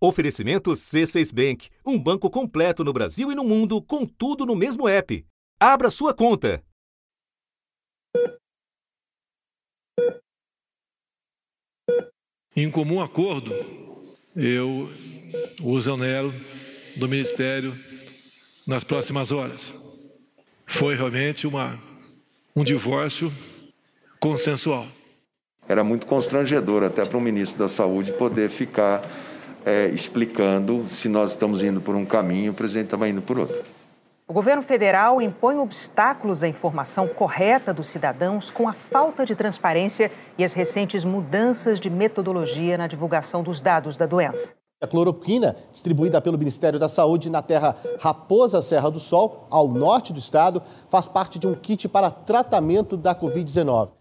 Oferecimento C6 Bank, um banco completo no Brasil e no mundo, com tudo no mesmo app. Abra sua conta. Em comum acordo, eu o exonero do Ministério nas próximas horas. Foi realmente uma, um divórcio consensual. Era muito constrangedor até para o ministro da Saúde poder ficar é, explicando se nós estamos indo por um caminho e o presidente estava indo por outro. O governo federal impõe obstáculos à informação correta dos cidadãos com a falta de transparência e as recentes mudanças de metodologia na divulgação dos dados da doença. A cloroquina, distribuída pelo Ministério da Saúde na terra Raposa Serra do Sol, ao norte do estado, faz parte de um kit para tratamento da Covid-19.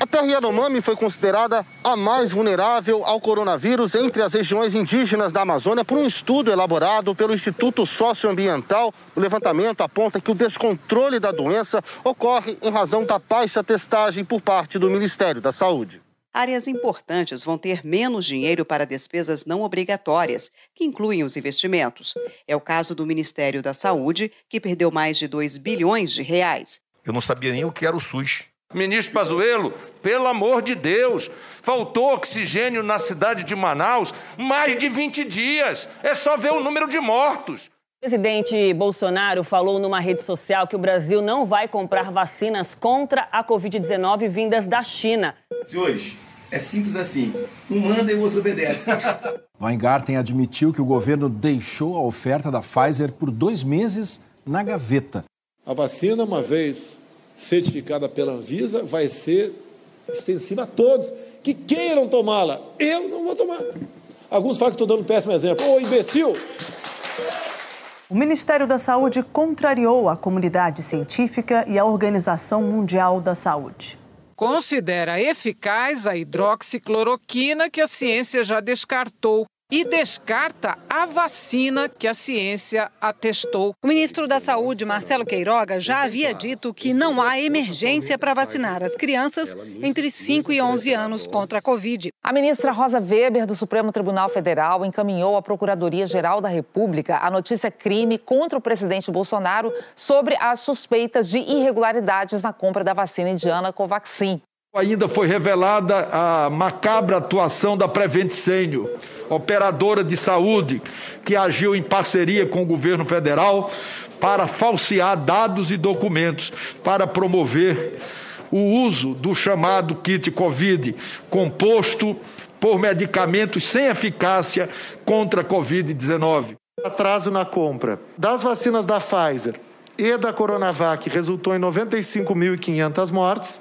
A terra Yanomami foi considerada a mais vulnerável ao coronavírus entre as regiões indígenas da Amazônia por um estudo elaborado pelo Instituto Socioambiental. O levantamento aponta que o descontrole da doença ocorre em razão da baixa testagem por parte do Ministério da Saúde. Áreas importantes vão ter menos dinheiro para despesas não obrigatórias, que incluem os investimentos. É o caso do Ministério da Saúde, que perdeu mais de 2 bilhões de reais. Eu não sabia nem o que era o SUS. Ministro Pazuello, pelo amor de Deus, faltou oxigênio na cidade de Manaus mais de 20 dias. É só ver o número de mortos. O presidente Bolsonaro falou numa rede social que o Brasil não vai comprar vacinas contra a Covid-19 vindas da China. Senhores, é simples assim. Um manda e o outro obedece. Weingarten admitiu que o governo deixou a oferta da Pfizer por dois meses na gaveta. A vacina, uma vez certificada pela Anvisa, vai ser extensiva a todos que queiram tomá-la. Eu não vou tomar. Alguns falam que estou dando um péssimo exemplo. Ô, imbecil! O Ministério da Saúde contrariou a comunidade científica e a Organização Mundial da Saúde. Considera eficaz a hidroxicloroquina que a ciência já descartou e descarta a vacina que a ciência atestou. O ministro da Saúde, Marcelo Queiroga, já havia dito que não há emergência para vacinar as crianças entre 5 e 11 anos contra a Covid. A ministra Rosa Weber, do Supremo Tribunal Federal, encaminhou à Procuradoria-Geral da República a notícia crime contra o presidente Bolsonaro sobre as suspeitas de irregularidades na compra da vacina indiana Covaxin. Ainda foi revelada a macabra atuação da Prevent Senior, operadora de saúde que agiu em parceria com o governo federal para falsear dados e documentos para promover o uso do chamado kit Covid, composto por medicamentos sem eficácia contra a Covid-19. Atraso na compra das vacinas da Pfizer e da Coronavac resultou em 95.500 mortes.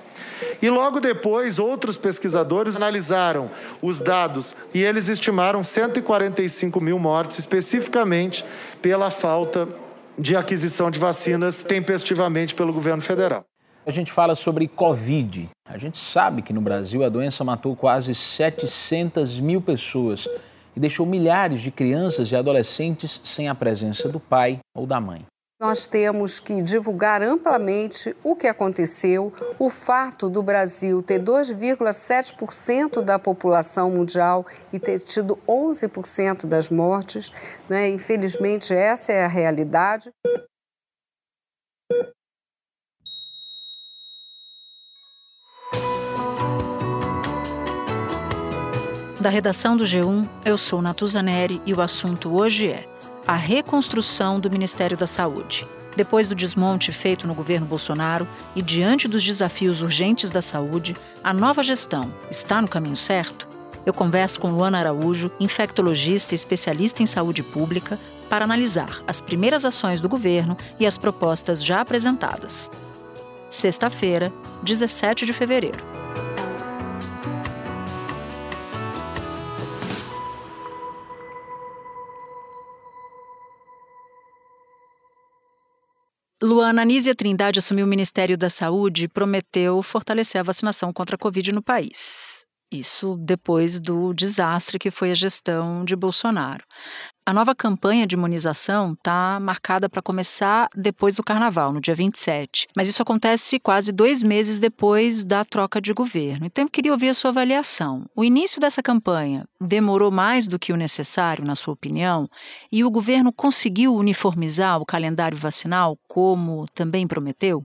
E logo depois, outros pesquisadores analisaram os dados e eles estimaram 145 mil mortes, especificamente pela falta de aquisição de vacinas tempestivamente pelo governo federal. A gente fala sobre Covid. A gente sabe que no Brasil a doença matou quase 700 mil pessoas e deixou milhares de crianças e adolescentes sem a presença do pai ou da mãe. Nós temos que divulgar amplamente o que aconteceu, o fato do Brasil ter 2,7% da população mundial e ter tido 11% das mortes. Né? Infelizmente, essa é a realidade. Da redação do G1, eu sou Natuzaneri e o assunto hoje é a reconstrução do Ministério da Saúde. Depois do desmonte feito no governo Bolsonaro e diante dos desafios urgentes da saúde, a nova gestão está no caminho certo? Eu converso com Luana Araújo, infectologista e especialista em saúde pública, para analisar as primeiras ações do governo e as propostas já apresentadas. Sexta-feira, 17 de fevereiro. Luana Anísia Trindade assumiu o Ministério da Saúde e prometeu fortalecer a vacinação contra a Covid no país. Isso depois do desastre que foi a gestão de Bolsonaro. A nova campanha de imunização está marcada para começar depois do carnaval, no dia 27. Mas isso acontece quase dois meses depois da troca de governo. Então eu queria ouvir a sua avaliação. O início dessa campanha demorou mais do que o necessário, na sua opinião? E o governo conseguiu uniformizar o calendário vacinal como também prometeu?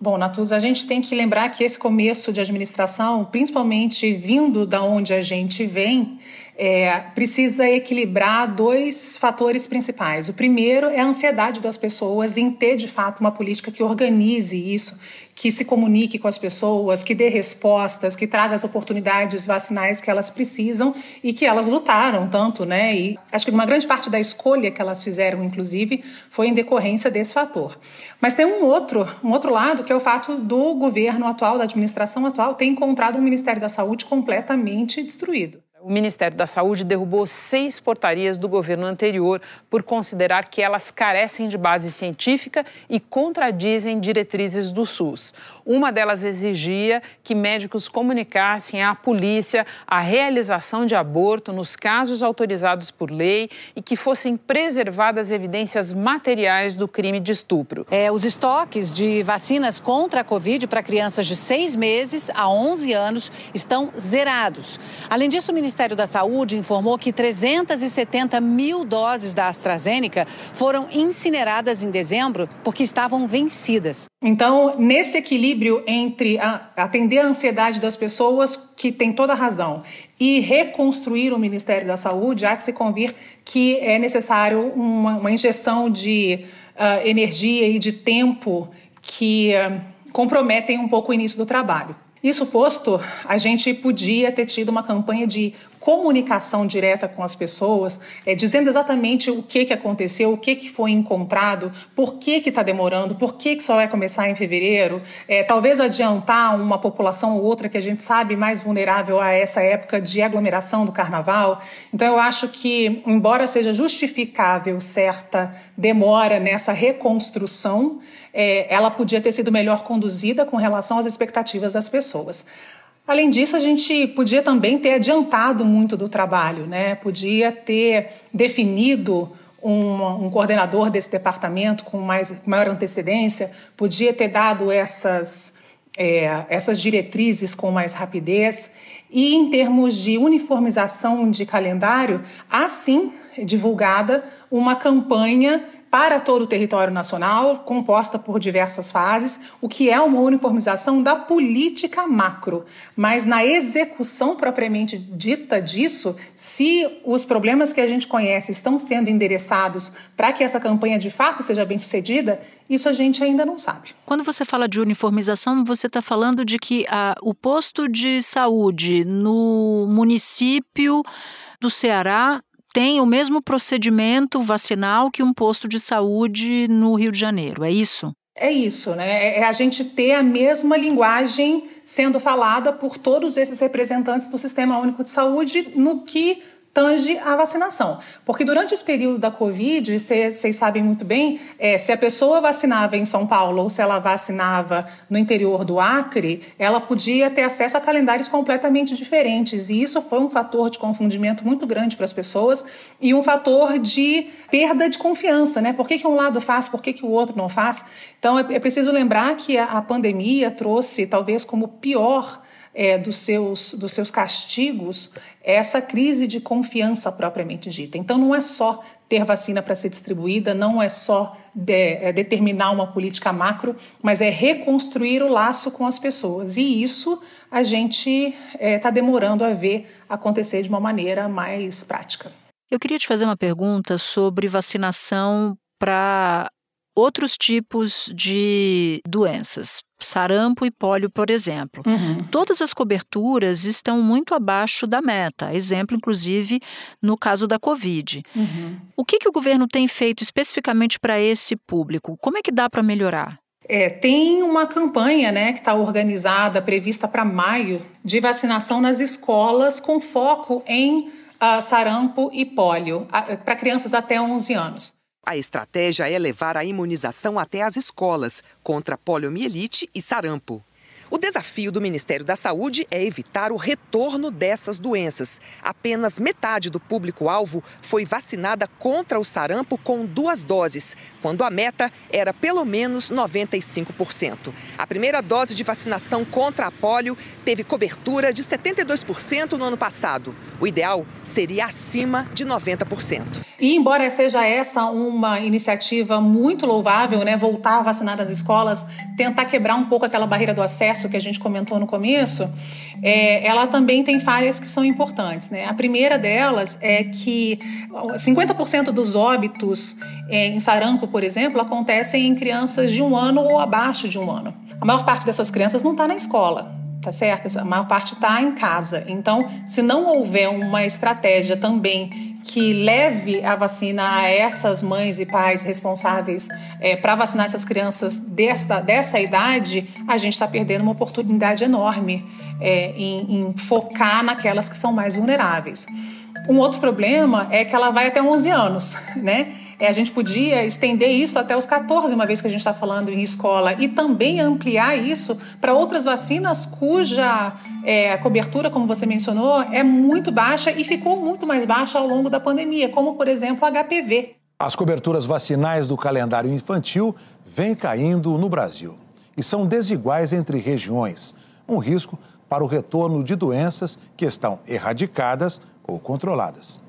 Bom, Natuz, a gente tem que lembrar que esse começo de administração, principalmente vindo da onde a gente vem, é, precisa equilibrar dois fatores principais. O primeiro é a ansiedade das pessoas em ter, de fato, uma política que organize isso, que se comunique com as pessoas, que dê respostas, que traga as oportunidades vacinais que elas precisam e que elas lutaram tanto, né? E acho que uma grande parte da escolha que elas fizeram, inclusive, foi em decorrência desse fator. Mas tem um outro, um outro lado, que é o fato do governo atual, da administração atual, ter encontrado um Ministério da Saúde completamente destruído. O Ministério da Saúde derrubou seis portarias do governo anterior por considerar que elas carecem de base científica e contradizem diretrizes do SUS. Uma delas exigia que médicos comunicassem à polícia a realização de aborto nos casos autorizados por lei e que fossem preservadas evidências materiais do crime de estupro. É, os estoques de vacinas contra a Covid para crianças de seis meses a 11 anos estão zerados. Além disso, o Ministério da Saúde informou que 370 mil doses da AstraZeneca foram incineradas em dezembro porque estavam vencidas. Então, nesse equilíbrio entre a, atender a ansiedade das pessoas, que tem toda a razão, e reconstruir o Ministério da Saúde, há de se convir que é necessário uma, uma injeção de uh, energia e de tempo que uh, comprometem um pouco o início do trabalho. Isso posto, a gente podia ter tido uma campanha de comunicação direta com as pessoas, é, dizendo exatamente o que, que aconteceu, o que, que foi encontrado, por que está demorando, por que, que só vai começar em fevereiro, é, talvez adiantar uma população ou outra que a gente sabe mais vulnerável a essa época de aglomeração do carnaval. Então, eu acho que, embora seja justificável certa demora nessa reconstrução, é, ela podia ter sido melhor conduzida com relação às expectativas das pessoas. Além disso, a gente podia também ter adiantado muito do trabalho, né? Podia ter definido um, um coordenador desse departamento com mais, maior antecedência, podia ter dado essas, é, essas diretrizes com mais rapidez. E em termos de uniformização de calendário, há sim divulgada uma campanha para todo o território nacional, composta por diversas fases, o que é uma uniformização da política macro. Mas na execução propriamente dita disso, se os problemas que a gente conhece estão sendo endereçados para que essa campanha de fato seja bem sucedida, isso a gente ainda não sabe. Quando você fala de uniformização, você está falando de que a, o posto de saúde no município do Ceará tem o mesmo procedimento vacinal que um posto de saúde no Rio de Janeiro, é isso? É isso, né? É a gente ter a mesma linguagem sendo falada por todos esses representantes do Sistema Único de Saúde no que tange a vacinação. Porque durante esse período da Covid, vocês sabem muito bem, é, se a pessoa vacinava em São Paulo ou se ela vacinava no interior do Acre, ela podia ter acesso a calendários completamente diferentes. E isso foi um fator de confundimento muito grande para as pessoas e um fator de perda de confiança, né? Por que, que um lado faz, por que, que o outro não faz? Então é, é preciso lembrar que a, a pandemia trouxe, talvez como pior é, dos, seus, dos seus castigos essa crise de confiança propriamente dita. Então, não é só ter vacina para ser distribuída, não é só de, é, determinar uma política macro, mas é reconstruir o laço com as pessoas. E isso a gente está é, tá demorando a ver acontecer de uma maneira mais prática. Eu queria te fazer uma pergunta sobre vacinação para outros tipos de doenças, sarampo e pólio, por exemplo. Uhum. Todas as coberturas estão muito abaixo da meta, exemplo, inclusive, no caso da Covid. Uhum. O que, que o governo tem feito especificamente para esse público? Como é que dá para melhorar? É, tem uma campanha né, que está organizada, prevista para maio, de vacinação nas escolas com foco em uh, sarampo e pólio, para crianças até 11 anos. A estratégia é levar a imunização até as escolas contra poliomielite e sarampo. O desafio do Ministério da Saúde é evitar o retorno dessas doenças. Apenas metade do público-alvo foi vacinada contra o sarampo com duas doses, quando a meta era pelo menos 95%. A primeira dose de vacinação contra a polio teve cobertura de 72% no ano passado. O ideal seria acima de 90%. E embora seja essa uma iniciativa muito louvável, né, voltar a vacinar as escolas, tentar quebrar um pouco aquela barreira do acesso que a gente comentou no começo, é, ela também tem falhas que são importantes. Né? A primeira delas é que 50% dos óbitos é, em sarampo, por exemplo, acontecem em crianças de um ano ou abaixo de um ano. A maior parte dessas crianças não está na escola tá certo? A maior parte está em casa. Então, se não houver uma estratégia também que leve a vacina a essas mães e pais responsáveis é, para vacinar essas crianças dessa, dessa idade, a gente está perdendo uma oportunidade enorme é, em, em focar naquelas que são mais vulneráveis. Um outro problema é que ela vai até 11 anos, né? É, a gente podia estender isso até os 14, uma vez que a gente está falando em escola, e também ampliar isso para outras vacinas cuja é, cobertura, como você mencionou, é muito baixa e ficou muito mais baixa ao longo da pandemia, como, por exemplo, o HPV. As coberturas vacinais do calendário infantil vêm caindo no Brasil e são desiguais entre regiões, um risco para o retorno de doenças que estão erradicadas ou controladas.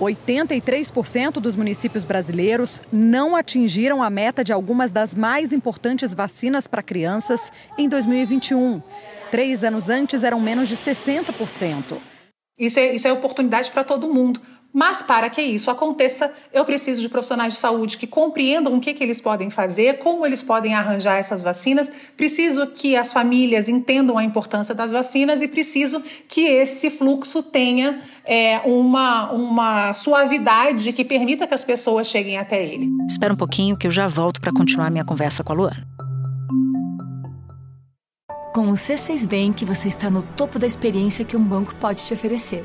83% dos municípios brasileiros não atingiram a meta de algumas das mais importantes vacinas para crianças em 2021. Três anos antes eram menos de 60%. Isso é, isso é oportunidade para todo mundo. Mas para que isso aconteça, eu preciso de profissionais de saúde que compreendam o que, que eles podem fazer, como eles podem arranjar essas vacinas. Preciso que as famílias entendam a importância das vacinas e preciso que esse fluxo tenha é, uma, uma suavidade que permita que as pessoas cheguem até ele. Espera um pouquinho que eu já volto para continuar minha conversa com a Luana. Com o C6 Bank, você está no topo da experiência que um banco pode te oferecer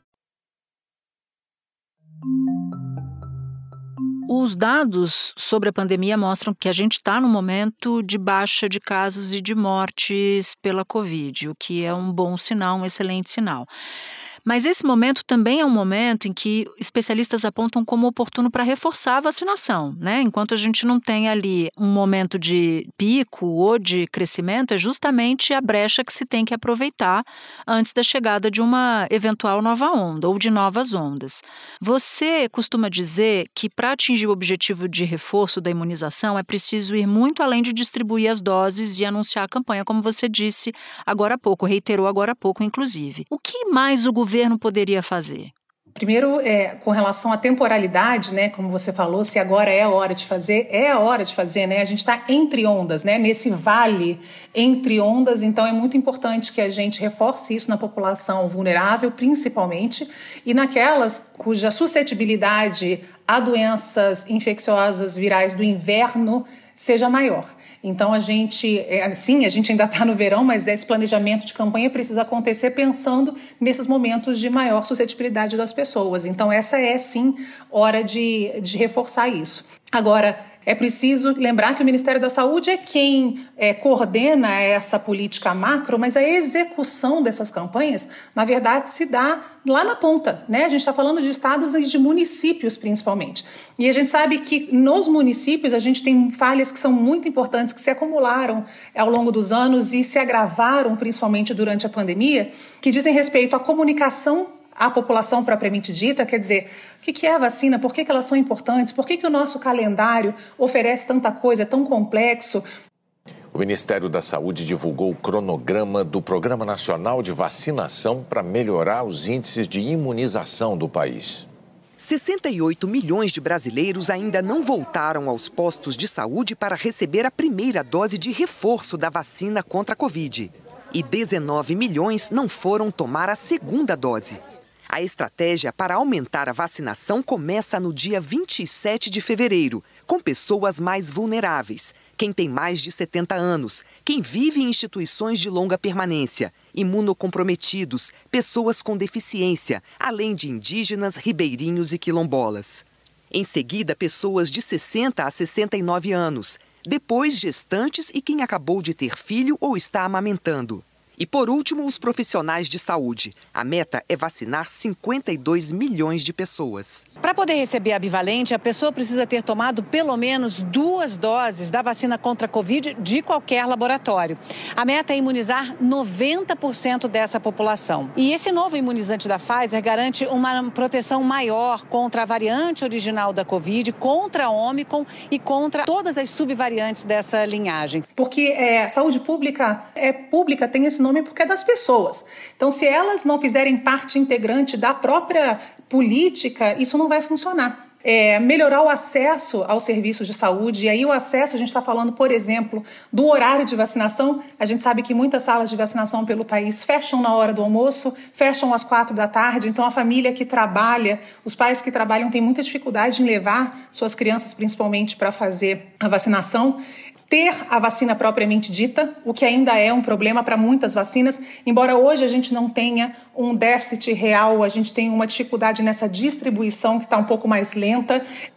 Os dados sobre a pandemia mostram que a gente está no momento de baixa de casos e de mortes pela Covid, o que é um bom sinal, um excelente sinal. Mas esse momento também é um momento em que especialistas apontam como oportuno para reforçar a vacinação, né? Enquanto a gente não tem ali um momento de pico ou de crescimento, é justamente a brecha que se tem que aproveitar antes da chegada de uma eventual nova onda ou de novas ondas. Você costuma dizer que para atingir o objetivo de reforço da imunização é preciso ir muito além de distribuir as doses e anunciar a campanha, como você disse agora há pouco, reiterou agora há pouco, inclusive. O que mais o governo governo poderia fazer? Primeiro, é, com relação à temporalidade, né, como você falou, se agora é a hora de fazer, é a hora de fazer, né? A gente está entre ondas, né? Nesse vale entre ondas, então é muito importante que a gente reforce isso na população vulnerável, principalmente, e naquelas cuja suscetibilidade a doenças infecciosas virais do inverno seja maior. Então a gente, é, sim, a gente ainda está no verão, mas esse planejamento de campanha precisa acontecer pensando nesses momentos de maior suscetibilidade das pessoas. Então essa é sim hora de, de reforçar isso. Agora, é preciso lembrar que o Ministério da Saúde é quem é, coordena essa política macro, mas a execução dessas campanhas, na verdade, se dá lá na ponta. Né? A gente está falando de estados e de municípios, principalmente. E a gente sabe que nos municípios a gente tem falhas que são muito importantes, que se acumularam ao longo dos anos e se agravaram, principalmente durante a pandemia, que dizem respeito à comunicação à população propriamente dita, quer dizer, o que é a vacina, por que elas são importantes, por que o nosso calendário oferece tanta coisa, é tão complexo. O Ministério da Saúde divulgou o cronograma do Programa Nacional de Vacinação para melhorar os índices de imunização do país. 68 milhões de brasileiros ainda não voltaram aos postos de saúde para receber a primeira dose de reforço da vacina contra a Covid. E 19 milhões não foram tomar a segunda dose. A estratégia para aumentar a vacinação começa no dia 27 de fevereiro, com pessoas mais vulneráveis, quem tem mais de 70 anos, quem vive em instituições de longa permanência, imunocomprometidos, pessoas com deficiência, além de indígenas, ribeirinhos e quilombolas. Em seguida, pessoas de 60 a 69 anos, depois gestantes e quem acabou de ter filho ou está amamentando. E por último, os profissionais de saúde. A meta é vacinar 52 milhões de pessoas. Para poder receber a bivalente, a pessoa precisa ter tomado pelo menos duas doses da vacina contra a Covid de qualquer laboratório. A meta é imunizar 90% dessa população. E esse novo imunizante da Pfizer garante uma proteção maior contra a variante original da Covid, contra a Omicron e contra todas as subvariantes dessa linhagem. Porque é, saúde pública é pública, tem esse nome nome porque é das pessoas. Então, se elas não fizerem parte integrante da própria política, isso não vai funcionar. É, melhorar o acesso aos serviços de saúde. E aí, o acesso, a gente está falando, por exemplo, do horário de vacinação. A gente sabe que muitas salas de vacinação pelo país fecham na hora do almoço, fecham às quatro da tarde. Então, a família que trabalha, os pais que trabalham, têm muita dificuldade em levar suas crianças, principalmente, para fazer a vacinação ter a vacina propriamente dita, o que ainda é um problema para muitas vacinas, embora hoje a gente não tenha um déficit real, a gente tem uma dificuldade nessa distribuição que está um pouco mais lenta.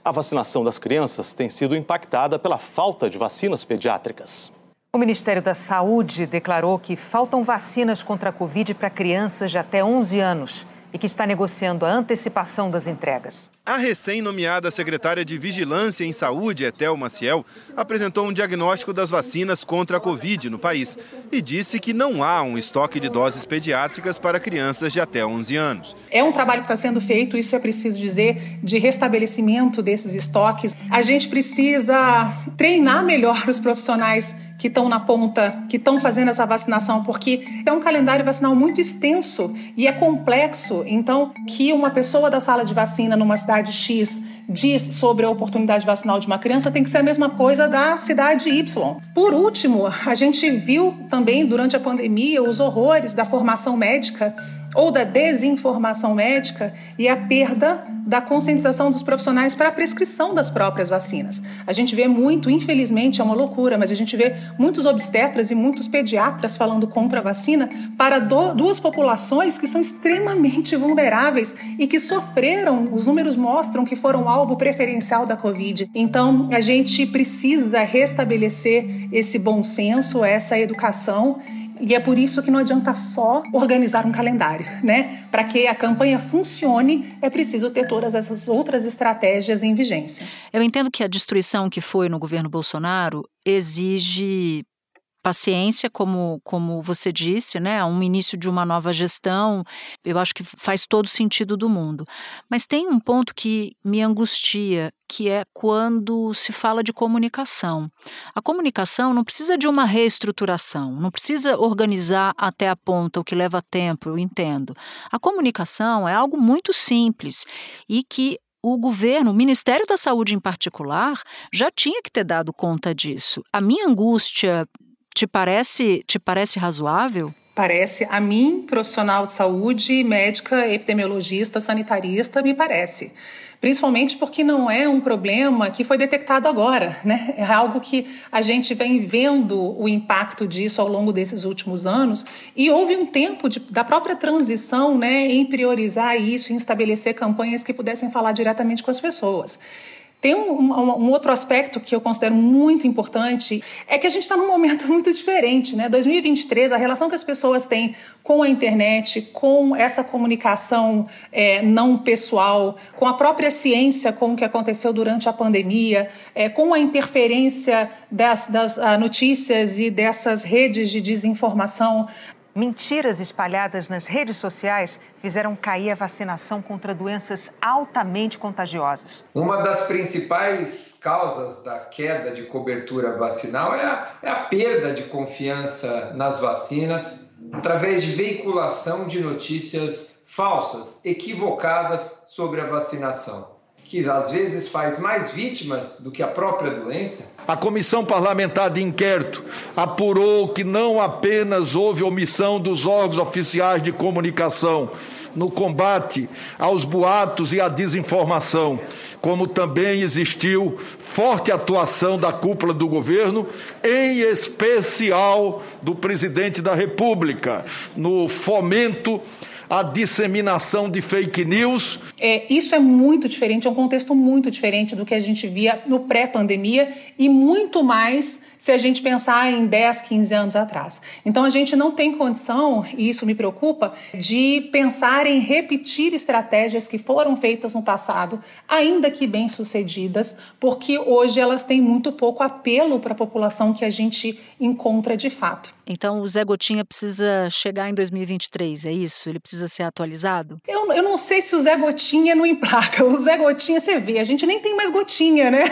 A vacinação das crianças tem sido impactada pela falta de vacinas pediátricas. O Ministério da Saúde declarou que faltam vacinas contra a Covid para crianças de até 11 anos e que está negociando a antecipação das entregas. A recém-nomeada secretária de Vigilância em Saúde, Etel Maciel, apresentou um diagnóstico das vacinas contra a Covid no país e disse que não há um estoque de doses pediátricas para crianças de até 11 anos. É um trabalho que está sendo feito, isso é preciso dizer, de restabelecimento desses estoques. A gente precisa treinar melhor os profissionais que estão na ponta, que estão fazendo essa vacinação, porque é um calendário vacinal muito extenso e é complexo. Então, que uma pessoa da sala de vacina numa cidade X diz sobre a oportunidade vacinal de uma criança tem que ser a mesma coisa da cidade Y. Por último, a gente viu também durante a pandemia os horrores da formação médica ou da desinformação médica e a perda da conscientização dos profissionais para a prescrição das próprias vacinas. A gente vê muito, infelizmente, é uma loucura, mas a gente vê muitos obstetras e muitos pediatras falando contra a vacina para do, duas populações que são extremamente vulneráveis e que sofreram, os números mostram que foram alvo preferencial da Covid. Então, a gente precisa restabelecer esse bom senso, essa educação e é por isso que não adianta só organizar um calendário, né? Para que a campanha funcione, é preciso ter todas essas outras estratégias em vigência. Eu entendo que a destruição que foi no governo Bolsonaro exige paciência, como, como você disse, né? Um início de uma nova gestão, eu acho que faz todo sentido do mundo. Mas tem um ponto que me angustia, que é quando se fala de comunicação. A comunicação não precisa de uma reestruturação, não precisa organizar até a ponta, o que leva tempo, eu entendo. A comunicação é algo muito simples e que o governo, o Ministério da Saúde em particular, já tinha que ter dado conta disso. A minha angústia te parece, te parece razoável? Parece, a mim, profissional de saúde, médica, epidemiologista, sanitarista, me parece. Principalmente porque não é um problema que foi detectado agora, né? É algo que a gente vem vendo o impacto disso ao longo desses últimos anos e houve um tempo de, da própria transição, né, em priorizar isso, em estabelecer campanhas que pudessem falar diretamente com as pessoas. Tem um, um, um, outro aspecto que eu considero muito importante, é que a gente está num momento muito diferente, né? 2023, a relação que as pessoas têm com a internet, com essa comunicação é, não pessoal, com a própria ciência, com o que aconteceu durante a pandemia, é, com a interferência das, das ah, notícias e dessas redes de desinformação, Mentiras espalhadas nas redes sociais fizeram cair a vacinação contra doenças altamente contagiosas. Uma das principais causas da queda de cobertura vacinal é a, é a perda de confiança nas vacinas através de veiculação de notícias falsas, equivocadas sobre a vacinação. Que às vezes faz mais vítimas do que a própria doença? A Comissão Parlamentar de Inquérito apurou que não apenas houve omissão dos órgãos oficiais de comunicação no combate aos boatos e à desinformação, como também existiu forte atuação da cúpula do governo, em especial do presidente da República, no fomento a disseminação de fake news. É, isso é muito diferente, é um contexto muito diferente do que a gente via no pré-pandemia e muito mais se a gente pensar em 10, 15 anos atrás. Então a gente não tem condição, e isso me preocupa, de pensar em repetir estratégias que foram feitas no passado, ainda que bem-sucedidas, porque hoje elas têm muito pouco apelo para a população que a gente encontra de fato. Então o Zé Gotinha precisa chegar em 2023, é isso? Ele precisa ser atualizado? Eu, eu não sei se o Zé Gotinha não emplaca. O Zé Gotinha, você vê, a gente nem tem mais gotinha, né?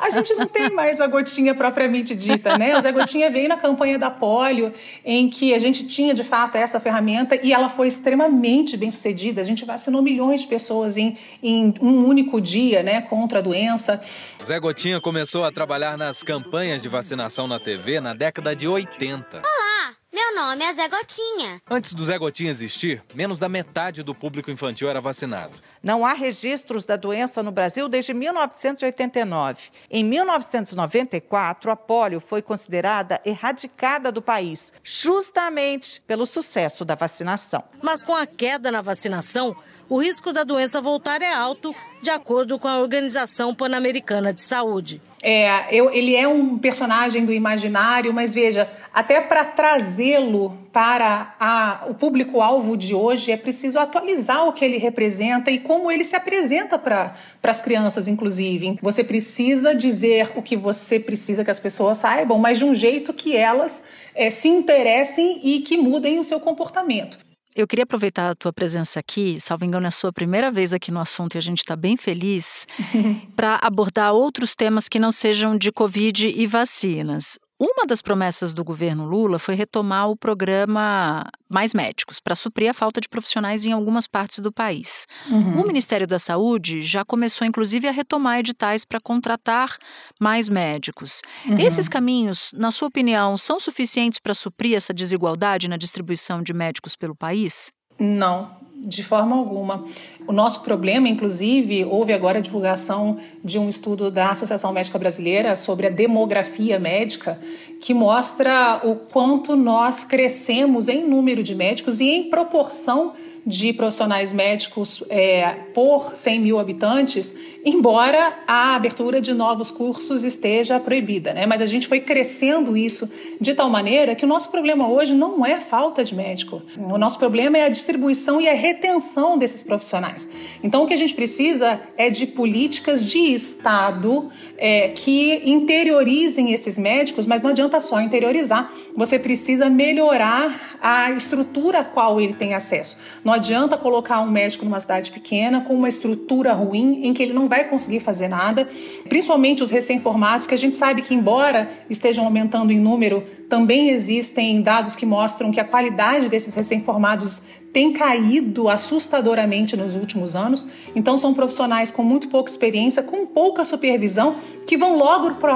A gente não tem mais a gotinha propriamente dita, né? O Zé Gotinha veio na campanha da polio, em que a gente tinha de fato essa ferramenta e ela foi extremamente bem sucedida. A gente vacinou milhões de pessoas em, em um único dia, né, contra a doença. Zé Gotinha começou a trabalhar nas campanhas de vacinação na TV na década de 80. Olá! Meu nome é Zé Gotinha. Antes do Zé Gotinha existir, menos da metade do público infantil era vacinado. Não há registros da doença no Brasil desde 1989. Em 1994, a polio foi considerada erradicada do país, justamente pelo sucesso da vacinação. Mas com a queda na vacinação, o risco da doença voltar é alto, de acordo com a Organização Pan-Americana de Saúde. É, eu, ele é um personagem do imaginário, mas veja, até para trazê-lo para a, o público-alvo de hoje é preciso atualizar o que ele representa e como ele se apresenta para as crianças, inclusive. Você precisa dizer o que você precisa que as pessoas saibam, mas de um jeito que elas é, se interessem e que mudem o seu comportamento. Eu queria aproveitar a tua presença aqui, salvo engano, é a sua primeira vez aqui no assunto e a gente está bem feliz, para abordar outros temas que não sejam de Covid e vacinas. Uma das promessas do governo Lula foi retomar o programa Mais Médicos, para suprir a falta de profissionais em algumas partes do país. Uhum. O Ministério da Saúde já começou, inclusive, a retomar editais para contratar mais médicos. Uhum. Esses caminhos, na sua opinião, são suficientes para suprir essa desigualdade na distribuição de médicos pelo país? Não, de forma alguma. O nosso problema, inclusive, houve agora a divulgação de um estudo da Associação Médica Brasileira sobre a demografia médica, que mostra o quanto nós crescemos em número de médicos e em proporção de profissionais médicos é, por 100 mil habitantes, embora a abertura de novos cursos esteja proibida. Né? Mas a gente foi crescendo isso de tal maneira que o nosso problema hoje não é falta de médico. O nosso problema é a distribuição e a retenção desses profissionais. Então, o que a gente precisa é de políticas de Estado é, que interiorizem esses médicos, mas não adianta só interiorizar. Você precisa melhorar a estrutura a qual ele tem acesso. Não adianta colocar um médico numa cidade pequena com uma estrutura ruim em que ele não vai conseguir fazer nada, principalmente os recém-formados, que a gente sabe que, embora estejam aumentando em número, também existem dados que mostram que a qualidade desses recém-formados tem caído assustadoramente nos últimos anos. Então, são profissionais com muito pouca experiência, com pouca supervisão, que vão logo para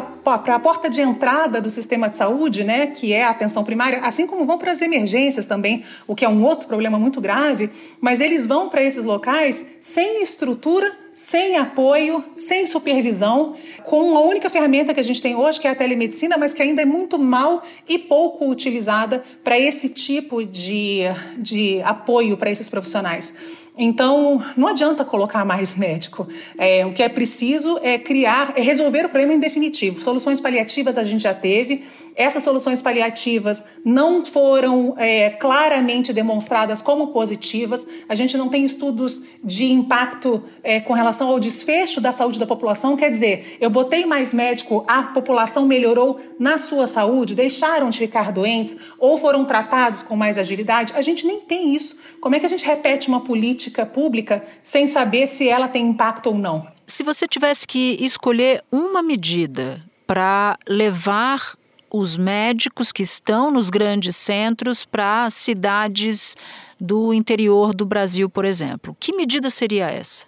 a porta de entrada do sistema de saúde, né, que é a atenção primária, assim como vão para as emergências também, o que é um outro problema muito grave. Mas eles vão para esses locais sem estrutura sem apoio, sem supervisão, com a única ferramenta que a gente tem hoje, que é a telemedicina, mas que ainda é muito mal e pouco utilizada para esse tipo de, de apoio para esses profissionais. Então, não adianta colocar mais médico. É, o que é preciso é criar, é resolver o problema em definitivo. Soluções paliativas a gente já teve. Essas soluções paliativas não foram é, claramente demonstradas como positivas. A gente não tem estudos de impacto é, com relação ao desfecho da saúde da população. Quer dizer, eu botei mais médico, a população melhorou na sua saúde, deixaram de ficar doentes ou foram tratados com mais agilidade. A gente nem tem isso. Como é que a gente repete uma política pública sem saber se ela tem impacto ou não? Se você tivesse que escolher uma medida para levar os médicos que estão nos grandes centros para cidades do interior do Brasil, por exemplo. Que medida seria essa?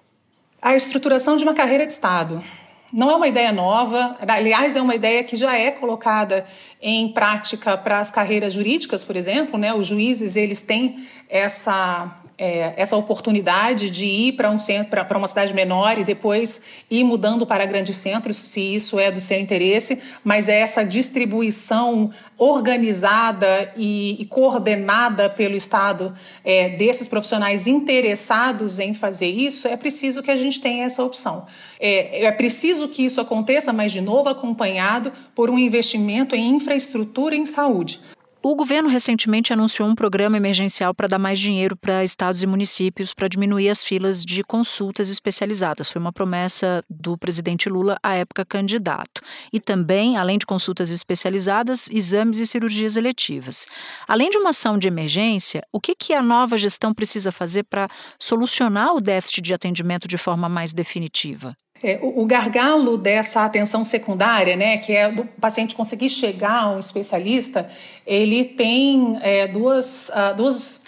A estruturação de uma carreira de Estado. Não é uma ideia nova, aliás, é uma ideia que já é colocada em prática para as carreiras jurídicas, por exemplo, né? Os juízes eles têm essa é, essa oportunidade de ir para um centro, para uma cidade menor e depois ir mudando para grandes centros, se isso é do seu interesse, mas é essa distribuição organizada e, e coordenada pelo Estado é, desses profissionais interessados em fazer isso, é preciso que a gente tenha essa opção. É, é preciso que isso aconteça, mas de novo acompanhado por um investimento em infraestrutura em saúde. O governo recentemente anunciou um programa emergencial para dar mais dinheiro para estados e municípios para diminuir as filas de consultas especializadas. Foi uma promessa do presidente Lula à época candidato. E também, além de consultas especializadas, exames e cirurgias eletivas. Além de uma ação de emergência, o que, que a nova gestão precisa fazer para solucionar o déficit de atendimento de forma mais definitiva? É, o, gargalo dessa atenção secundária, né, que é do paciente conseguir chegar a um especialista, ele tem é, duas, uh, duas,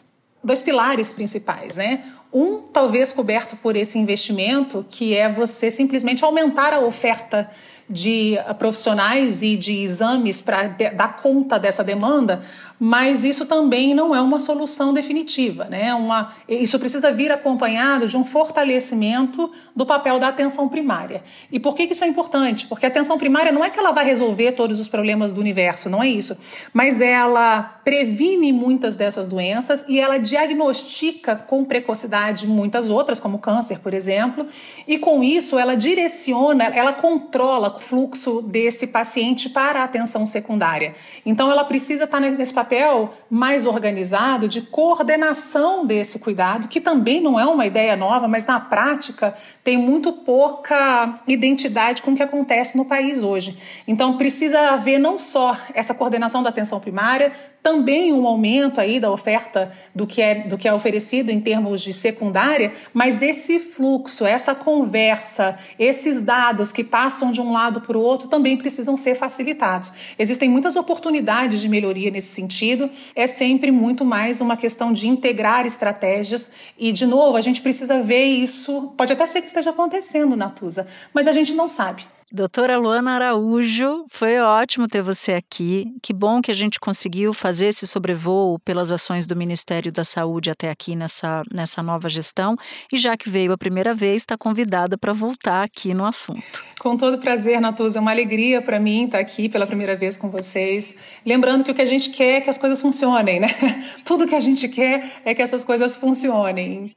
dois pilares principais, né? Um, talvez coberto por esse investimento, que é você simplesmente aumentar a oferta de profissionais e de exames para dar conta dessa demanda, mas isso também não é uma solução definitiva. Né? Uma, isso precisa vir acompanhado de um fortalecimento do papel da atenção primária. E por que, que isso é importante? Porque a atenção primária não é que ela vai resolver todos os problemas do universo, não é isso. Mas ela previne muitas dessas doenças e ela diagnostica com precocidade muitas outras, como câncer, por exemplo, e com isso ela direciona, ela controla o fluxo desse paciente para a atenção secundária. Então ela precisa estar nesse papel papel mais organizado de coordenação desse cuidado, que também não é uma ideia nova, mas na prática tem muito pouca identidade com o que acontece no país hoje. Então precisa haver não só essa coordenação da atenção primária, também um aumento aí da oferta do que é, do que é oferecido em termos de secundária, mas esse fluxo, essa conversa, esses dados que passam de um lado para o outro também precisam ser facilitados. Existem muitas oportunidades de melhoria nesse sentido, é sempre muito mais uma questão de integrar estratégias e, de novo, a gente precisa ver isso, pode até ser que esteja acontecendo, Natuza, mas a gente não sabe. Doutora Luana Araújo, foi ótimo ter você aqui. Que bom que a gente conseguiu fazer esse sobrevoo pelas ações do Ministério da Saúde até aqui nessa, nessa nova gestão. E já que veio a primeira vez, está convidada para voltar aqui no assunto. Com todo prazer, Natuza. É uma alegria para mim estar aqui pela primeira vez com vocês. Lembrando que o que a gente quer é que as coisas funcionem, né? Tudo que a gente quer é que essas coisas funcionem.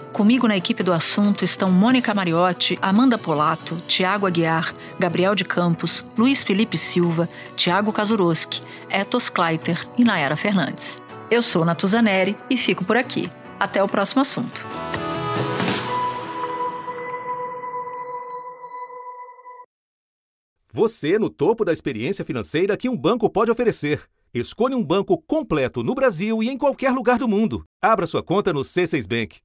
Comigo na equipe do assunto estão Mônica Mariotti, Amanda Polato, Tiago Aguiar, Gabriel de Campos, Luiz Felipe Silva, Tiago Kazuroski, Etos Kleiter e Nayara Fernandes. Eu sou Natuzaneri e fico por aqui. Até o próximo assunto. Você no topo da experiência financeira que um banco pode oferecer. Escolha um banco completo no Brasil e em qualquer lugar do mundo. Abra sua conta no C6 Bank.